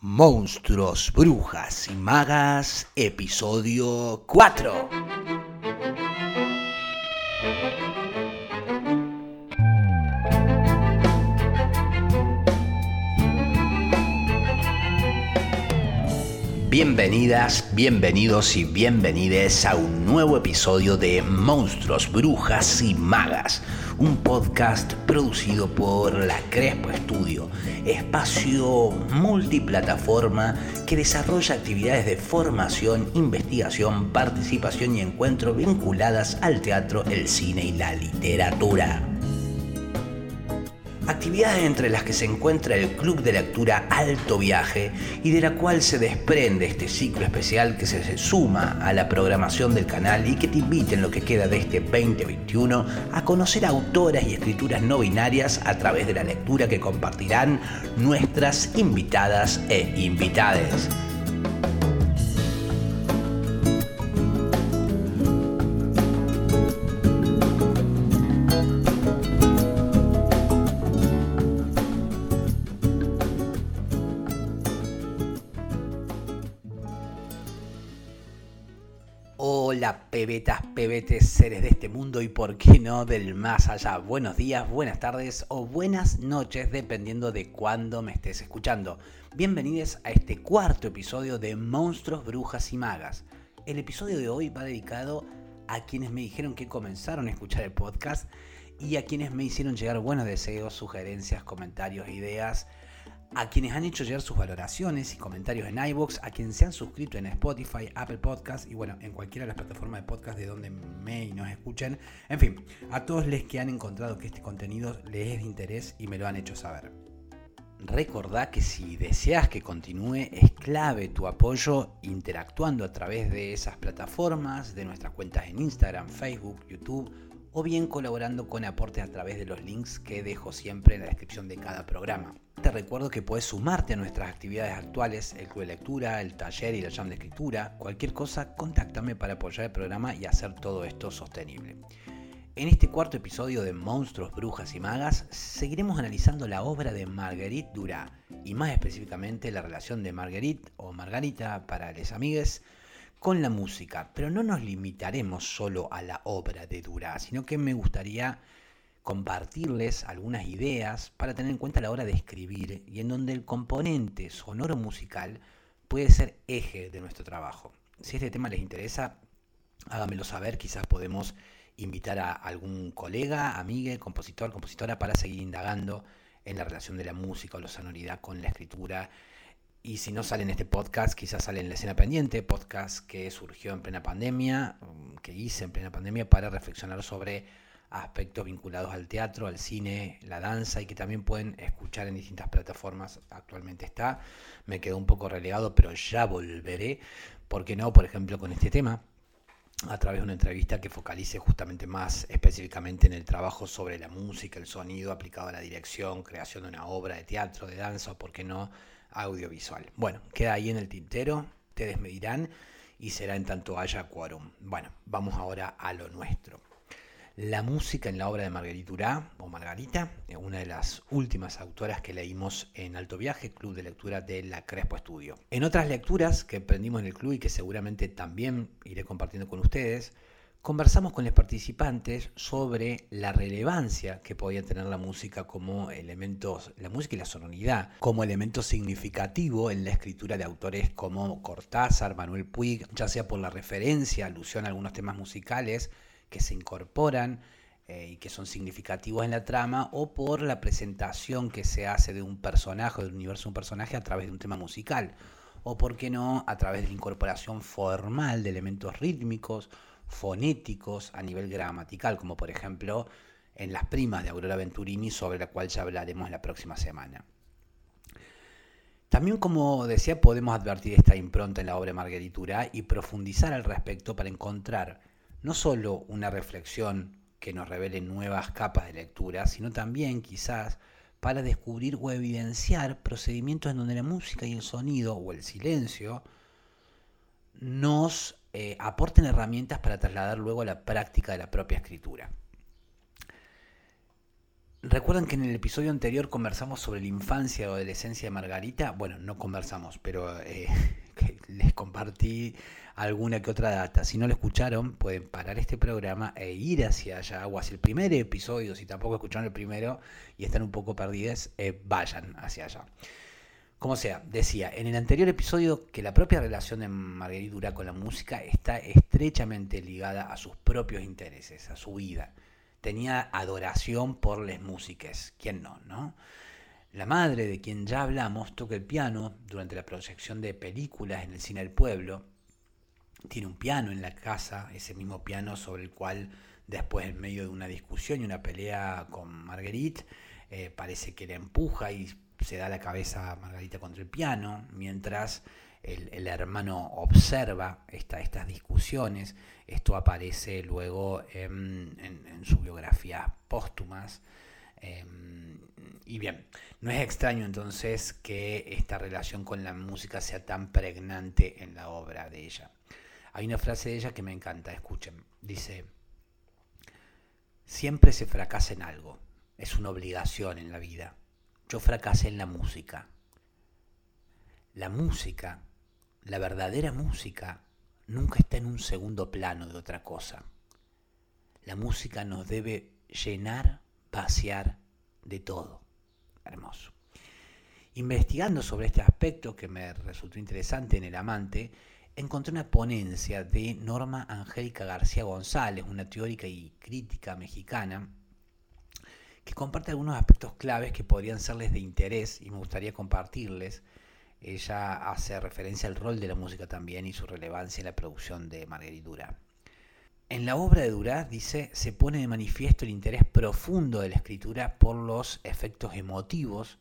Monstruos, Brujas y Magas, episodio 4. Bienvenidas, bienvenidos y bienvenides a un nuevo episodio de Monstruos, Brujas y Magas un podcast producido por la Crespo Estudio, espacio multiplataforma que desarrolla actividades de formación, investigación, participación y encuentro vinculadas al teatro, el cine y la literatura actividades entre las que se encuentra el Club de Lectura Alto Viaje y de la cual se desprende este ciclo especial que se suma a la programación del canal y que te invita en lo que queda de este 2021 a conocer autoras y escrituras no binarias a través de la lectura que compartirán nuestras invitadas e invitades. Pebetas, pebetes, seres de este mundo y por qué no del más allá. Buenos días, buenas tardes o buenas noches dependiendo de cuándo me estés escuchando. Bienvenidos a este cuarto episodio de Monstruos, Brujas y Magas. El episodio de hoy va dedicado a quienes me dijeron que comenzaron a escuchar el podcast y a quienes me hicieron llegar buenos deseos, sugerencias, comentarios, ideas a quienes han hecho llegar sus valoraciones y comentarios en iBox, a quienes se han suscrito en Spotify, Apple Podcast y bueno, en cualquiera de las plataformas de podcast de donde me y nos escuchen. En fin, a todos les que han encontrado que este contenido les es de interés y me lo han hecho saber. Recordá que si deseas que continúe es clave tu apoyo interactuando a través de esas plataformas, de nuestras cuentas en Instagram, Facebook, YouTube o bien colaborando con aportes a través de los links que dejo siempre en la descripción de cada programa. Te recuerdo que puedes sumarte a nuestras actividades actuales, el club de lectura, el taller y la jam de escritura. Cualquier cosa, contáctame para apoyar el programa y hacer todo esto sostenible. En este cuarto episodio de Monstruos, Brujas y Magas, seguiremos analizando la obra de Marguerite Duras y más específicamente la relación de Marguerite o Margarita para les amigues con la música. Pero no nos limitaremos solo a la obra de Duras, sino que me gustaría compartirles algunas ideas para tener en cuenta a la hora de escribir y en donde el componente sonoro musical puede ser eje de nuestro trabajo. Si este tema les interesa, háganmelo saber, quizás podemos invitar a algún colega, amiga, compositor, compositora para seguir indagando en la relación de la música o la sonoridad con la escritura. Y si no sale en este podcast, quizás sale en la escena pendiente, podcast que surgió en plena pandemia, que hice en plena pandemia para reflexionar sobre aspectos vinculados al teatro, al cine, la danza y que también pueden escuchar en distintas plataformas. Actualmente está, me quedó un poco relegado, pero ya volveré. ¿Por qué no? Por ejemplo, con este tema, a través de una entrevista que focalice justamente más específicamente en el trabajo sobre la música, el sonido aplicado a la dirección, creación de una obra de teatro, de danza o, por qué no, audiovisual. Bueno, queda ahí en el tintero, ustedes me dirán y será en tanto haya quórum. Bueno, vamos ahora a lo nuestro la música en la obra de Marguerite Duras, o Margarita, una de las últimas autoras que leímos en Alto Viaje, Club de Lectura de la Crespo Estudio. En otras lecturas que aprendimos en el club y que seguramente también iré compartiendo con ustedes, conversamos con los participantes sobre la relevancia que podía tener la música como elementos, la música y la sonoridad, como elemento significativo en la escritura de autores como Cortázar, Manuel Puig, ya sea por la referencia, alusión a algunos temas musicales, que se incorporan eh, y que son significativos en la trama, o por la presentación que se hace de un personaje, del universo de un personaje a través de un tema musical, o por qué no, a través de la incorporación formal de elementos rítmicos, fonéticos a nivel gramatical, como por ejemplo en Las Primas de Aurora Venturini, sobre la cual ya hablaremos la próxima semana. También, como decía, podemos advertir esta impronta en la obra de Margueritura y profundizar al respecto para encontrar no solo una reflexión que nos revele nuevas capas de lectura, sino también quizás para descubrir o evidenciar procedimientos en donde la música y el sonido o el silencio nos eh, aporten herramientas para trasladar luego a la práctica de la propia escritura. ¿Recuerdan que en el episodio anterior conversamos sobre la infancia o adolescencia de Margarita? Bueno, no conversamos, pero eh, les compartí alguna que otra data. Si no lo escucharon, pueden parar este programa e ir hacia allá, o hacia el primer episodio, si tampoco escucharon el primero y están un poco perdidas, eh, vayan hacia allá. Como sea, decía en el anterior episodio que la propia relación de Margarita Durá con la música está estrechamente ligada a sus propios intereses, a su vida. Tenía adoración por las músicas, ¿quién no, no? La madre, de quien ya hablamos, toca el piano durante la proyección de películas en el cine del pueblo. Tiene un piano en la casa, ese mismo piano sobre el cual después en medio de una discusión y una pelea con Marguerite, eh, parece que le empuja y se da la cabeza a Margarita contra el piano, mientras el, hermano observa estas discusiones. Esto aparece luego en, sus biografías póstumas. Em, y bien, no es extraño entonces que esta relación con la música sea tan pregnante en la obra de ella. Hay una frase de ella que me encanta, escuchen. Dice, siempre se fracasa en algo, es una obligación en la vida. Yo fracasé en la música. La música, la verdadera música, nunca está en un segundo plano de otra cosa. La música nos debe llenar, vaciar de todo. Hermoso. Investigando sobre este aspecto que me resultó interesante en El Amante, encontré una ponencia de Norma Angélica García González, una teórica y crítica mexicana, que comparte algunos aspectos claves que podrían serles de interés y me gustaría compartirles. Ella hace referencia al rol de la música también y su relevancia en la producción de Marguerite Duras. En la obra de Duras, dice, se pone de manifiesto el interés profundo de la escritura por los efectos emotivos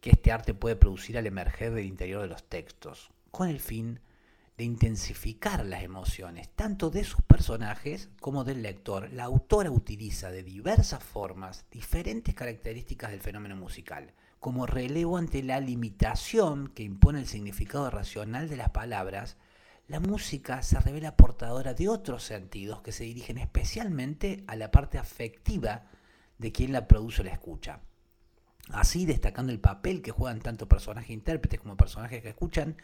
que este arte puede producir al emerger del interior de los textos, con el fin de intensificar las emociones, tanto de sus personajes como del lector. La autora utiliza de diversas formas diferentes características del fenómeno musical, como relevo ante la limitación que impone el significado racional de las palabras, la música se revela portadora de otros sentidos que se dirigen especialmente a la parte afectiva de quien la produce o la escucha. Así, destacando el papel que juegan tanto personajes intérpretes como personajes que escuchan,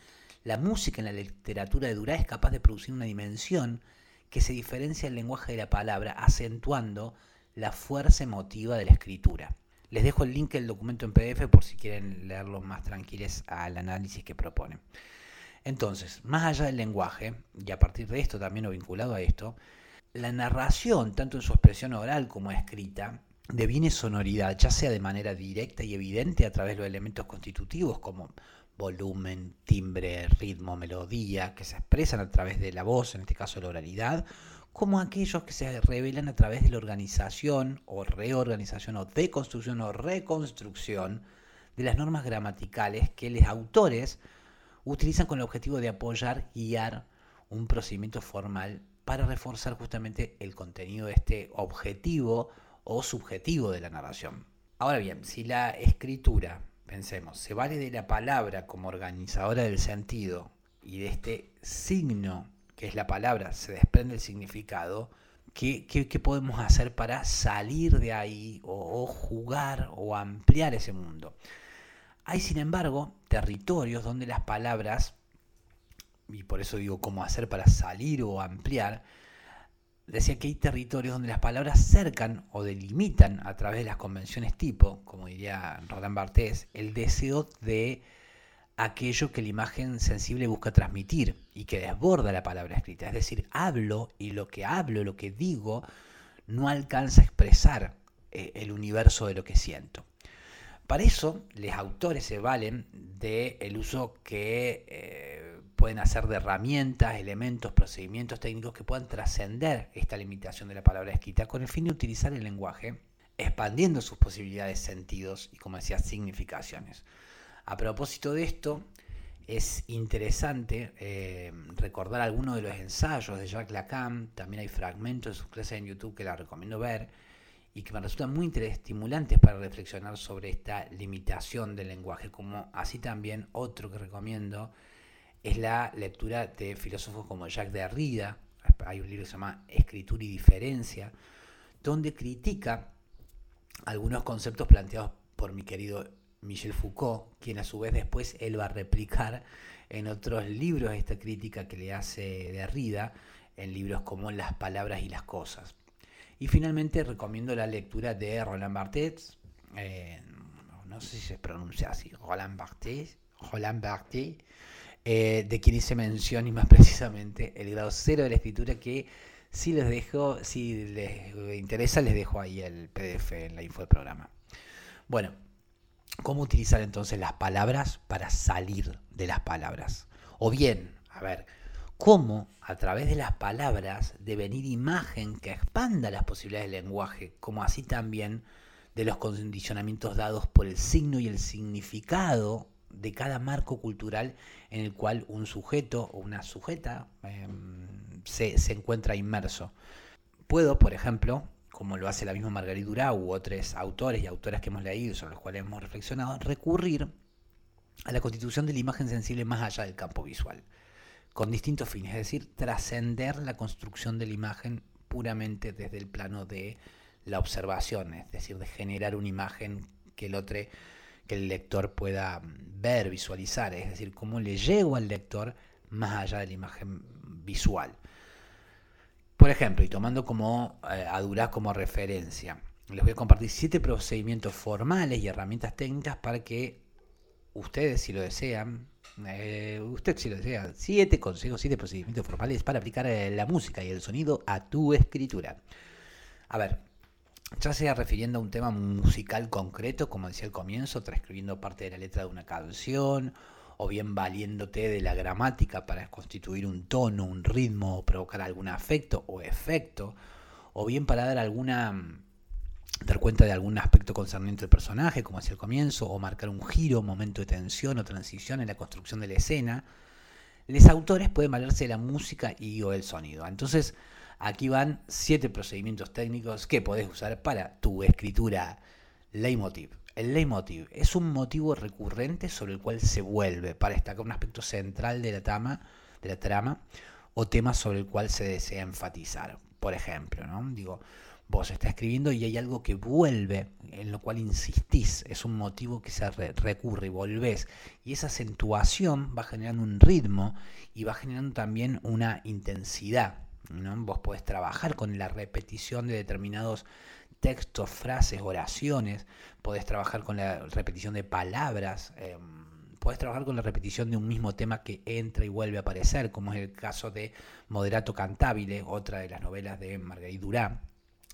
la música en la literatura de Durá es capaz de producir una dimensión que se diferencia del lenguaje de la palabra, acentuando la fuerza emotiva de la escritura. Les dejo el link del documento en PDF por si quieren leerlo más tranquilos al análisis que propone. Entonces, más allá del lenguaje, y a partir de esto también o vinculado a esto, la narración, tanto en su expresión oral como escrita, deviene sonoridad, ya sea de manera directa y evidente a través de los elementos constitutivos como volumen, timbre, ritmo, melodía, que se expresan a través de la voz, en este caso la oralidad, como aquellos que se revelan a través de la organización o reorganización o deconstrucción o reconstrucción de las normas gramaticales que los autores utilizan con el objetivo de apoyar, guiar un procedimiento formal para reforzar justamente el contenido de este objetivo o subjetivo de la narración. Ahora bien, si la escritura Pensemos, se vale de la palabra como organizadora del sentido y de este signo que es la palabra, se desprende el significado, ¿qué, podemos hacer para salir de ahí o, jugar o ampliar ese mundo? Hay, sin embargo, territorios donde las palabras, y por eso digo cómo hacer para salir o ampliar, decía que hay territorios donde las palabras cercan o delimitan a través de las convenciones tipo, como diría Roland Barthes, el deseo de aquello que la imagen sensible busca transmitir y que desborda la palabra escrita. Es decir, hablo y lo que hablo, lo que digo, no alcanza a expresar eh, el universo de lo que siento. Para eso, los autores se valen del uso que eh, pueden hacer de herramientas, elementos, procedimientos técnicos que puedan trascender esta limitación de la palabra escrita con el fin de utilizar el lenguaje, expandiendo sus posibilidades, sentidos y, como decía, significaciones. A propósito de esto, es interesante eh, recordar algunos de los ensayos de Jacques Lacan, también hay fragmentos de sus clases en YouTube que la recomiendo ver y que me resultan muy estimulantes para reflexionar sobre esta limitación del lenguaje, como así también otro que recomiendo es la lectura de filósofos como Jacques Derrida, hay un libro que se llama Escritura y Diferencia, donde critica algunos conceptos planteados por mi querido Michel Foucault, quien a su vez después él va a replicar en otros libros esta crítica que le hace Derrida, en libros como Las palabras y las cosas. Y finalmente recomiendo la lectura de Roland Barthes, eh, no sé si se pronuncia así, Roland Barthes, Roland Barthes eh, de quien hice mención y más precisamente el grado cero de la escritura que si les dejo, si les interesa les dejo ahí el PDF en la info del programa. Bueno, ¿cómo utilizar entonces las palabras para salir de las palabras? O bien, a ver, cómo a través de las palabras devenir imagen que expanda las posibilidades del lenguaje, como así también de los condicionamientos dados por el signo y el significado de cada marco cultural en el cual un sujeto o una sujeta em, se, encuentra inmerso. Puedo, por ejemplo, como lo hace la misma Margarita Durá u otros autores y autoras que hemos leído sobre los cuales hemos reflexionado, recurrir a la constitución de la imagen sensible más allá del campo visual con distintos fines, es decir, trascender la construcción de la imagen puramente desde el plano de la observación, es decir, de generar una imagen que el otro, que el lector pueda ver, visualizar, es decir, cómo le llego al lector más allá de la imagen visual. Por ejemplo, y tomando como eh, a Durás como referencia, les voy a compartir siete procedimientos formales y herramientas técnicas para que ustedes, si lo desean, eh, si lo desea, siete consejos, siete procedimientos formales para aplicar eh, la música y el sonido a tu escritura. A ver, ya sea refiriendo a un tema musical concreto, como decía al comienzo, transcribiendo parte de la letra de una canción, o bien valiéndote de la gramática para constituir un tono, un ritmo, o provocar algún afecto o efecto, o bien para dar alguna dar cuenta de algún aspecto concerniente del personaje, como hacia el comienzo, o marcar un giro, momento de tensión o transición en la construcción de la escena, los autores pueden valerse de la música y o el sonido. Entonces, aquí van siete procedimientos técnicos que podés usar para tu escritura leitmotiv. El leitmotiv es un motivo recurrente sobre el cual se vuelve para destacar un aspecto central de la trama, o tema sobre el cual se desea enfatizar. Por ejemplo, ¿no? Digo, vos estás escribiendo y hay algo que vuelve, en lo cual insistís, es un motivo que se recurre y volvés. Y esa acentuación va generando un ritmo y va generando también una intensidad. Vos podés trabajar con la repetición de determinados textos, frases, oraciones, podés trabajar con la repetición de palabras. Eh, podés trabajar con la repetición de un mismo tema que entra y vuelve a aparecer, como es el caso de Moderato Cantabile, otra de las novelas de Marguerite Durán,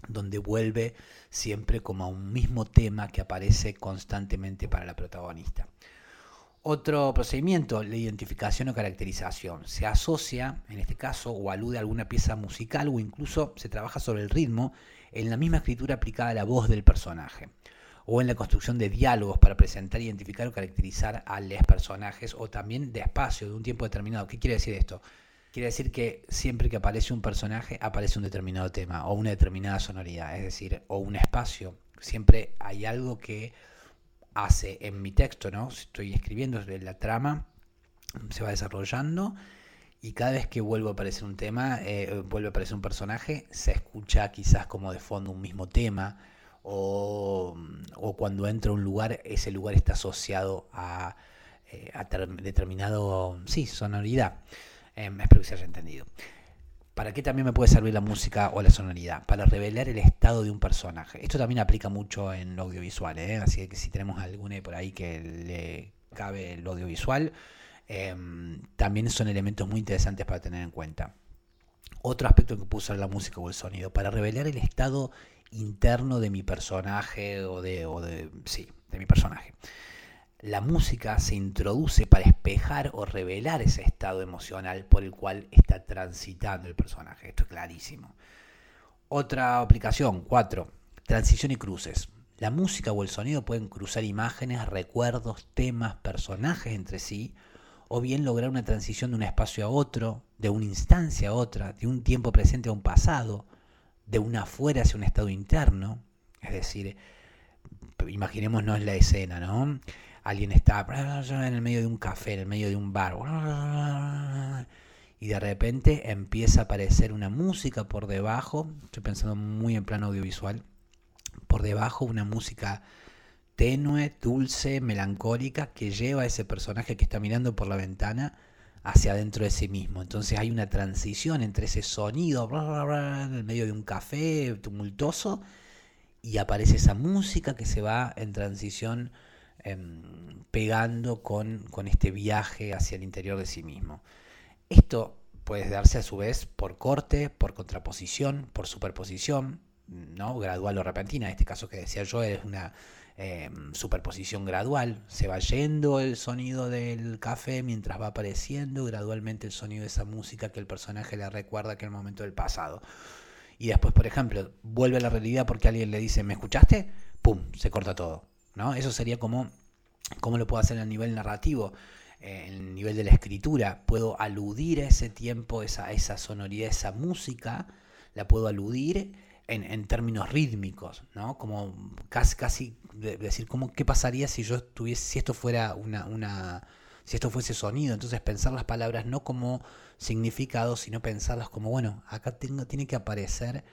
donde vuelve siempre como a un mismo tema que aparece constantemente para la protagonista. Otro procedimiento, la identificación o caracterización. Se asocia, en este caso, o alude a alguna pieza musical o incluso se trabaja sobre el ritmo en la misma escritura aplicada a la voz del personaje o en la construcción de diálogos para presentar, identificar o caracterizar a los personajes o también de espacio, de un tiempo determinado. ¿Qué quiere decir esto? Quiere decir que siempre que aparece un personaje aparece un determinado tema o una determinada sonoridad, es decir, o un espacio. Siempre hay algo que hace en mi texto, ¿no? Estoy escribiendo la trama, se va desarrollando y cada vez que vuelve a aparecer un tema, eh, vuelve a aparecer un personaje, se escucha quizás como de fondo un mismo tema o, cuando entra a un lugar, ese lugar está asociado a, eh, a determinado, sí, sonoridad. Em, espero que se haya entendido. ¿Para qué también me puede servir la música o la sonoridad? Para revelar el estado de un personaje. Esto también aplica mucho en lo audiovisual, ¿eh? así que si tenemos alguna por ahí que le cabe el audiovisual, em, también son elementos muy interesantes para tener en cuenta. Otro aspecto que puede usar la música o el sonido, para revelar el estado interno de mi personaje o de, o de sí, de mi personaje la música se introduce para espejar o revelar ese estado emocional por el cual está transitando el personaje. Esto es clarísimo. Otra aplicación, 4. Transición y cruces. La música o el sonido pueden cruzar imágenes, recuerdos, temas, personajes entre sí, o bien lograr una transición de un espacio a otro, de una instancia a otra, de un tiempo presente a un pasado, de una afuera hacia un estado interno. Es decir, imaginémonos la escena, ¿no? Alguien está en el medio de un café, en el medio de un bar, y de repente empieza a aparecer una música por debajo, estoy pensando muy en plano audiovisual, por debajo una música tenue, dulce, melancólica, que lleva a ese personaje que está mirando por la ventana hacia adentro de sí mismo. Entonces hay una transición entre ese sonido en el medio de un café tumultuoso y aparece esa música que se va en transición em, pegando con, con este viaje hacia el interior de sí mismo. Esto puede darse a su vez por corte, por contraposición, por superposición, ¿no? gradual o repentina. En este caso que decía yo es una Em, superposición gradual. Se va yendo el sonido del café mientras va apareciendo gradualmente el sonido de esa música que el personaje le recuerda que es el momento del pasado. Y después, por ejemplo, vuelve a la realidad porque alguien le dice, ¿me escuchaste? ¡Pum! Se corta todo. ¿No? Eso sería como, ¿cómo lo puedo hacer a nivel narrativo? en el nivel de la escritura, puedo aludir a ese tiempo, esa, esa sonoridad, esa música, la puedo aludir en, términos rítmicos, ¿no? Como casi, casi decir, ¿cómo, ¿qué pasaría si yo tuviese, si esto fuera una, una, si esto fuese sonido? Entonces pensar las palabras no como significado, sino pensarlas como, bueno, acá tengo, tiene que aparecer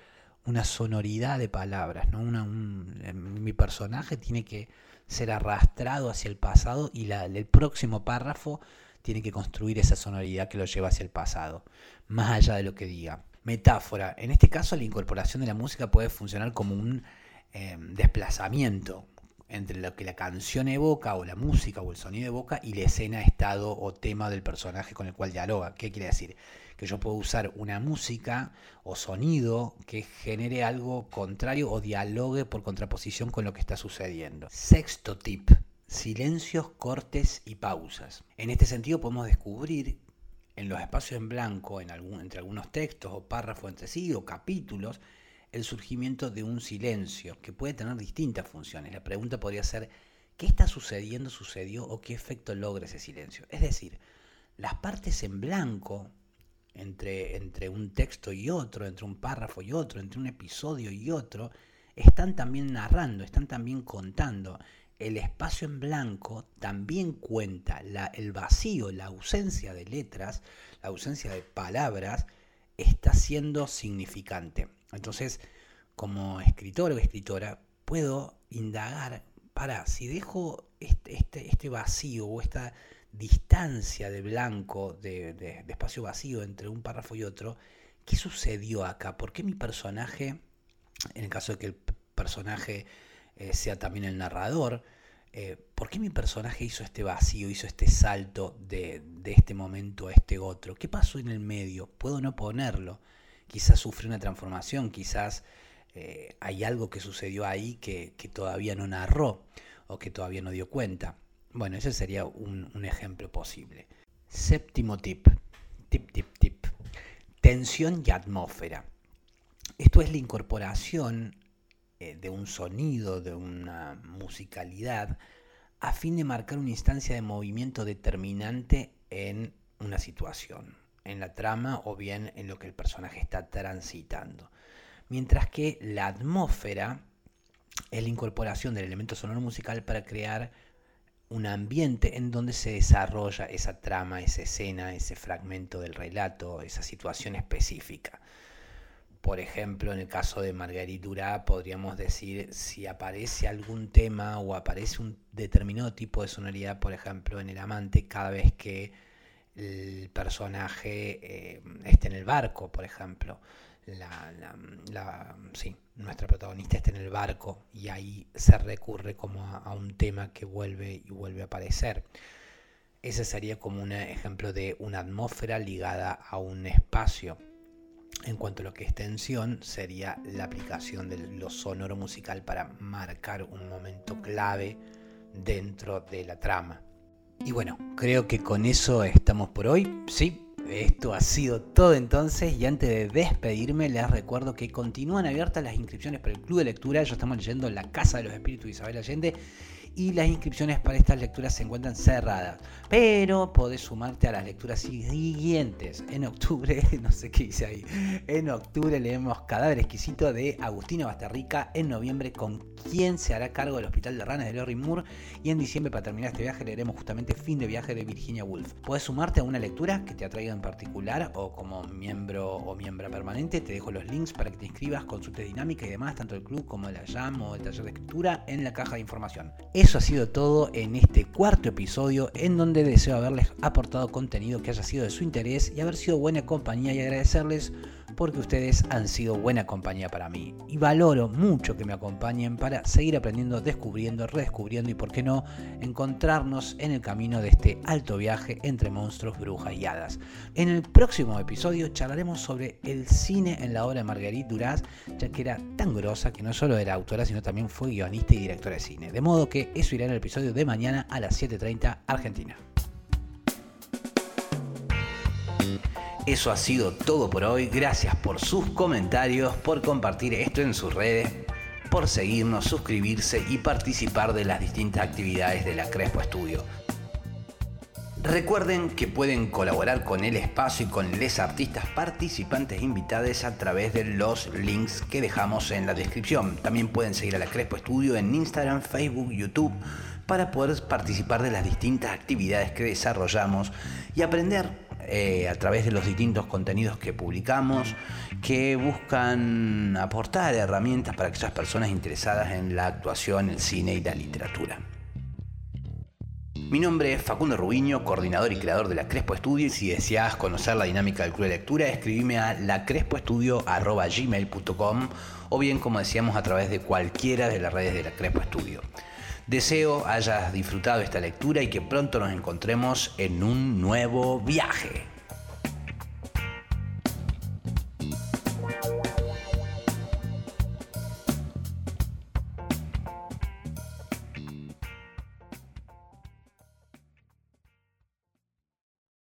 una sonoridad de palabras, ¿no? Una, mi personaje tiene que ser arrastrado hacia el pasado y la, el próximo párrafo tiene que construir esa sonoridad que lo lleva hacia el pasado, más allá de lo que diga metáfora. En este caso, la incorporación de la música puede funcionar como un em, desplazamiento entre lo que la canción evoca, o la música, o el sonido evoca, y la escena, estado o tema del personaje con el cual dialoga. ¿Qué quiere decir? Que yo puedo usar una música o sonido que genere algo contrario o dialogue por contraposición con lo que está sucediendo. Sexto tip. Silencios, cortes y pausas. En este sentido podemos descubrir en los espacios en blanco, en algún, entre algunos textos o párrafos entre sí o capítulos, el surgimiento de un silencio que puede tener distintas funciones. La pregunta podría ser, ¿qué está sucediendo, sucedió o qué efecto logra ese silencio? Es decir, las partes en blanco entre, entre un texto y otro, entre un párrafo y otro, entre un episodio y otro, están también narrando, están también contando el espacio en blanco también cuenta el vacío, la ausencia de letras, la ausencia de palabras, está siendo significante. Entonces, como escritor o escritora, puedo indagar, para, si dejo este, este, este vacío o esta distancia de blanco, de, espacio vacío entre un párrafo y otro, ¿qué sucedió acá? ¿Por qué mi personaje, en el caso de que el personaje eh, sea también el narrador, eh, ¿por qué mi personaje hizo este vacío, hizo este salto de, este momento a este otro? ¿Qué pasó en el medio? Puedo no ponerlo. Quizás sufrió una transformación, quizás eh, hay algo que sucedió ahí que, todavía no narró o que todavía no dio cuenta. Bueno, ese sería un, un ejemplo posible. Séptimo tip. Tip, tip, tip. Tensión y atmósfera. Esto es la incorporación eh, de un sonido, de una musicalidad, a fin de marcar una instancia de movimiento determinante en una situación, en la trama o bien en lo que el personaje está transitando. Mientras que la atmósfera es la incorporación del elemento sonoro musical para crear un ambiente en donde se desarrolla esa trama, esa escena, ese fragmento del relato, esa situación específica. Por ejemplo, en el caso de Marguerite Durá, podríamos decir si aparece algún tema o aparece un determinado tipo de sonoridad, por ejemplo, en El Amante, cada vez que el personaje eh, esté en el barco, por ejemplo. Nuestra protagonista está en el barco y ahí se recurre como a, a un tema que vuelve y vuelve a aparecer. Ese sería como un ejemplo de una atmósfera ligada a un espacio. En cuanto a lo que es tensión, sería la aplicación de lo sonoro musical para marcar un momento clave dentro de la trama. Y bueno, creo que con eso estamos por hoy. Sí, esto ha sido todo entonces y antes de despedirme les recuerdo que continúan abiertas las inscripciones para el Club de Lectura. Ya estamos leyendo La Casa de los Espíritus de Isabel Allende y las inscripciones para estas lecturas se encuentran cerradas. Pero podés sumarte a las lecturas siguientes. En octubre, no sé qué dice ahí, en octubre leemos Cadáver Exquisito de Agustina Basterrica. En noviembre, con quién se hará cargo del Hospital de Ranas de Lorry Moore. Y en diciembre, para terminar este viaje, leeremos justamente Fin de Viaje de Virginia Woolf. Podés sumarte a una lectura que te atraiga en particular o como miembro o miembro permanente. Te dejo los links para que te inscribas, consultes dinámica y demás, tanto el club como la JAM o el taller de escritura en la caja de información. Eso ha sido todo en este cuarto episodio en donde deseo haberles aportado contenido que haya sido de su interés y haber sido buena compañía y agradecerles porque ustedes han sido buena compañía para mí y valoro mucho que me acompañen para seguir aprendiendo, descubriendo, redescubriendo y por qué no encontrarnos en el camino de este alto viaje entre monstruos, brujas y hadas. En el próximo episodio charlaremos sobre el cine en la obra de Marguerite Duras, ya que era tan grosa que no solo era autora, sino también fue guionista y directora de cine. De modo que eso irá en el episodio de mañana a las 7.30 Argentina. Eso ha sido todo por hoy. Gracias por sus comentarios, por compartir esto en sus redes, por seguirnos, suscribirse y participar de las distintas actividades de la Crespo Estudio. Recuerden que pueden colaborar con el espacio y con les artistas participantes invitados a través de los links que dejamos en la descripción. También pueden seguir a la Crespo Estudio en Instagram, Facebook, YouTube para poder participar de las distintas actividades que desarrollamos y aprender eh, a través de los distintos contenidos que publicamos, que buscan aportar herramientas para aquellas personas interesadas en la actuación, el cine y la literatura. Mi nombre es Facundo Rubiño, coordinador y creador de la Crespo Estudio y si deseas conocer la dinámica del club de lectura, escribime a lacrespoestudio.gmail.com o bien, como decíamos, a través de cualquiera de las redes de la Crespo Estudio. Deseo hayas disfrutado esta lectura y que pronto nos encontremos en un nuevo viaje.